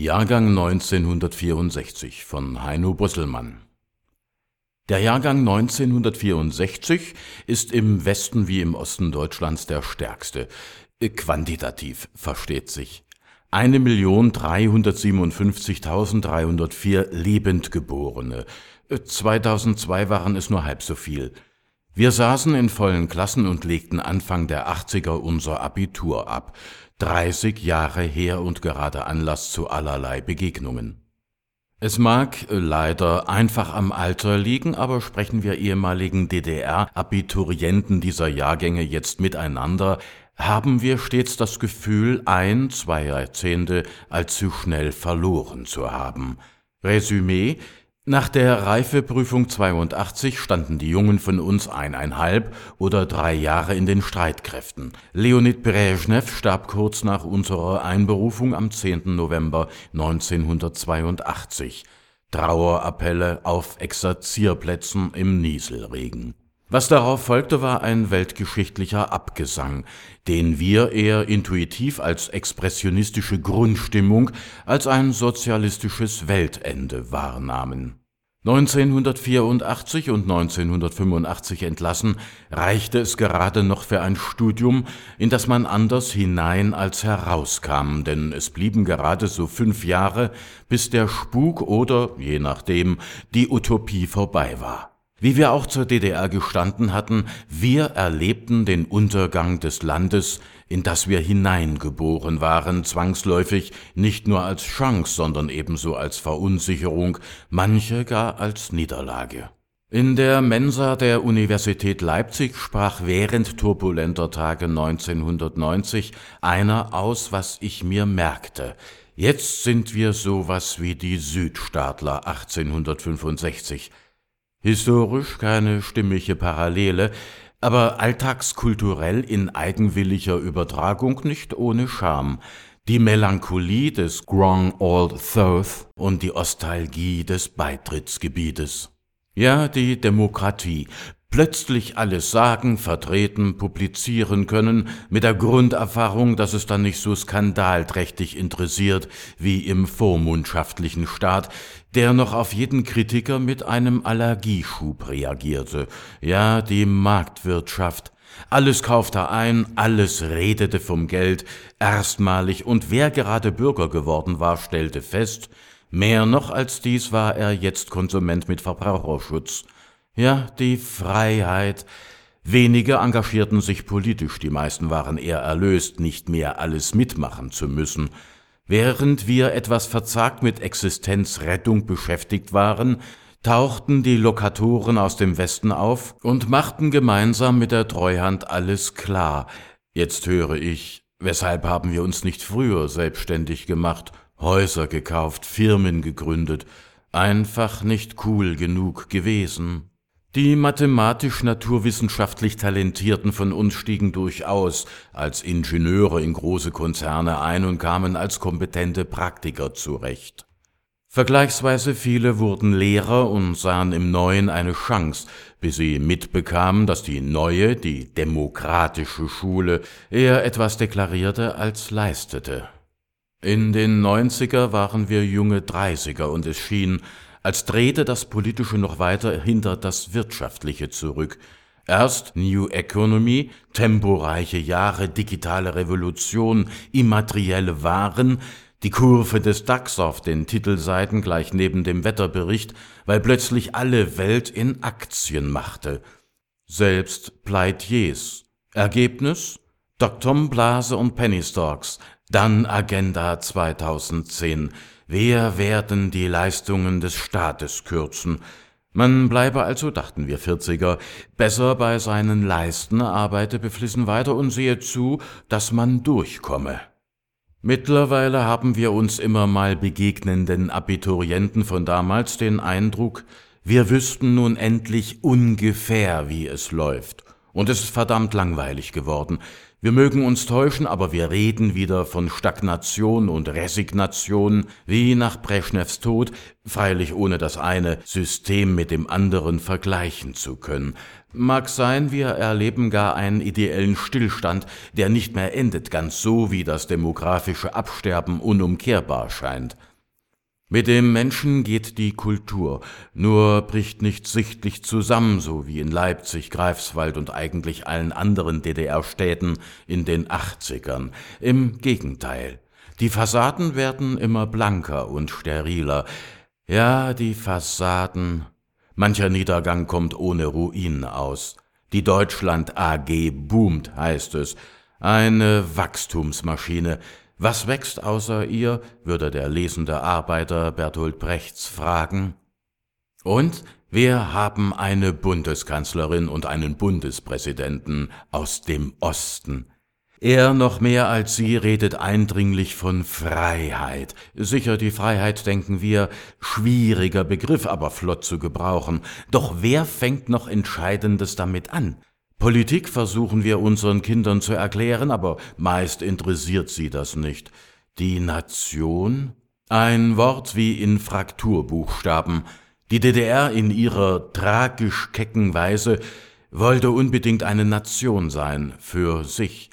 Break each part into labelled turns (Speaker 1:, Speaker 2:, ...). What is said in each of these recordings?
Speaker 1: Jahrgang 1964 von Heino Busselmann Der Jahrgang 1964 ist im Westen wie im Osten Deutschlands der stärkste. Quantitativ versteht sich. 1.357.304 Lebendgeborene. 2002 waren es nur halb so viel. Wir saßen in vollen Klassen und legten Anfang der 80er unser Abitur ab. 30 Jahre her und gerade Anlass zu allerlei Begegnungen. Es mag äh, leider einfach am Alter liegen, aber sprechen wir ehemaligen DDR-Abiturienten dieser Jahrgänge jetzt miteinander, haben wir stets das Gefühl, ein, zwei Jahrzehnte allzu schnell verloren zu haben. Resümee nach der Reifeprüfung 82 standen die Jungen von uns eineinhalb oder drei Jahre in den Streitkräften. Leonid Brezhnev starb kurz nach unserer Einberufung am 10. November 1982. Trauerappelle auf Exerzierplätzen im Nieselregen. Was darauf folgte, war ein weltgeschichtlicher Abgesang, den wir eher intuitiv als expressionistische Grundstimmung als ein sozialistisches Weltende wahrnahmen. 1984 und 1985 entlassen, reichte es gerade noch für ein Studium, in das man anders hinein als herauskam, denn es blieben gerade so fünf Jahre, bis der Spuk oder, je nachdem, die Utopie vorbei war. Wie wir auch zur DDR gestanden hatten, wir erlebten den Untergang des Landes, in das wir hineingeboren waren, zwangsläufig nicht nur als Chance, sondern ebenso als Verunsicherung, manche gar als Niederlage. In der Mensa der Universität Leipzig sprach während turbulenter Tage 1990 einer aus, was ich mir merkte. Jetzt sind wir sowas wie die Südstaatler 1865. Historisch keine stimmige Parallele, aber alltagskulturell in eigenwilliger Übertragung nicht ohne Charme. Die Melancholie des Grand Old South und die Ostalgie des Beitrittsgebietes. Ja, die Demokratie, plötzlich alles sagen, vertreten, publizieren können, mit der Grunderfahrung, dass es dann nicht so skandalträchtig interessiert wie im vormundschaftlichen Staat, der noch auf jeden Kritiker mit einem Allergieschub reagierte. Ja, die Marktwirtschaft. Alles kaufte ein, alles redete vom Geld, erstmalig, und wer gerade Bürger geworden war, stellte fest, mehr noch als dies war er jetzt Konsument mit Verbraucherschutz. Ja, die Freiheit. Wenige engagierten sich politisch, die meisten waren eher erlöst, nicht mehr alles mitmachen zu müssen. Während wir etwas verzagt mit Existenzrettung beschäftigt waren, tauchten die Lokatoren aus dem Westen auf und machten gemeinsam mit der Treuhand alles klar. Jetzt höre ich, weshalb haben wir uns nicht früher selbstständig gemacht, Häuser gekauft, Firmen gegründet, einfach nicht cool genug gewesen. Die mathematisch-naturwissenschaftlich Talentierten von uns stiegen durchaus als Ingenieure in große Konzerne ein und kamen als kompetente Praktiker zurecht. Vergleichsweise viele wurden Lehrer und sahen im Neuen eine Chance, bis sie mitbekamen, dass die neue, die demokratische Schule eher etwas deklarierte als leistete. In den Neunziger waren wir junge Dreißiger und es schien, als drehte das Politische noch weiter hinter das Wirtschaftliche zurück. Erst New Economy, temporeiche Jahre, digitale Revolution, immaterielle Waren, die Kurve des DAX auf den Titelseiten gleich neben dem Wetterbericht, weil plötzlich alle Welt in Aktien machte. Selbst Pleitiers. Ergebnis? Dr. Blase und Penny Stocks. Dann Agenda 2010. Wir werden die Leistungen des Staates kürzen. Man bleibe also, dachten wir Vierziger, besser bei seinen Leisten, arbeite beflissen weiter und sehe zu, dass man durchkomme. Mittlerweile haben wir uns immer mal begegnenden Abiturienten von damals den Eindruck, wir wüssten nun endlich ungefähr, wie es läuft. Und es ist verdammt langweilig geworden. Wir mögen uns täuschen, aber wir reden wieder von Stagnation und Resignation, wie nach Breschnews Tod, freilich ohne das eine System mit dem anderen vergleichen zu können. Mag sein, wir erleben gar einen ideellen Stillstand, der nicht mehr endet, ganz so wie das demografische Absterben unumkehrbar scheint. Mit dem Menschen geht die Kultur, nur bricht nicht sichtlich zusammen, so wie in Leipzig, Greifswald und eigentlich allen anderen DDR-Städten in den 80ern. Im Gegenteil. Die Fassaden werden immer blanker und steriler. Ja, die Fassaden. Mancher Niedergang kommt ohne Ruin aus. Die Deutschland AG boomt, heißt es. Eine Wachstumsmaschine, was wächst außer ihr, würde der lesende Arbeiter Bertolt Brechts fragen. Und wir haben eine Bundeskanzlerin und einen Bundespräsidenten aus dem Osten. Er noch mehr als sie redet eindringlich von Freiheit. Sicher die Freiheit, denken wir, schwieriger Begriff, aber flott zu gebrauchen. Doch wer fängt noch Entscheidendes damit an? Politik versuchen wir unseren Kindern zu erklären, aber meist interessiert sie das nicht. Die Nation? Ein Wort wie in Frakturbuchstaben. Die DDR in ihrer tragisch kecken Weise wollte unbedingt eine Nation sein für sich.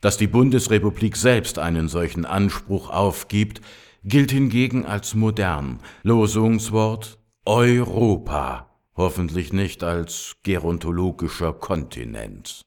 Speaker 1: Dass die Bundesrepublik selbst einen solchen Anspruch aufgibt, gilt hingegen als modern. Losungswort Europa hoffentlich nicht als gerontologischer Kontinent.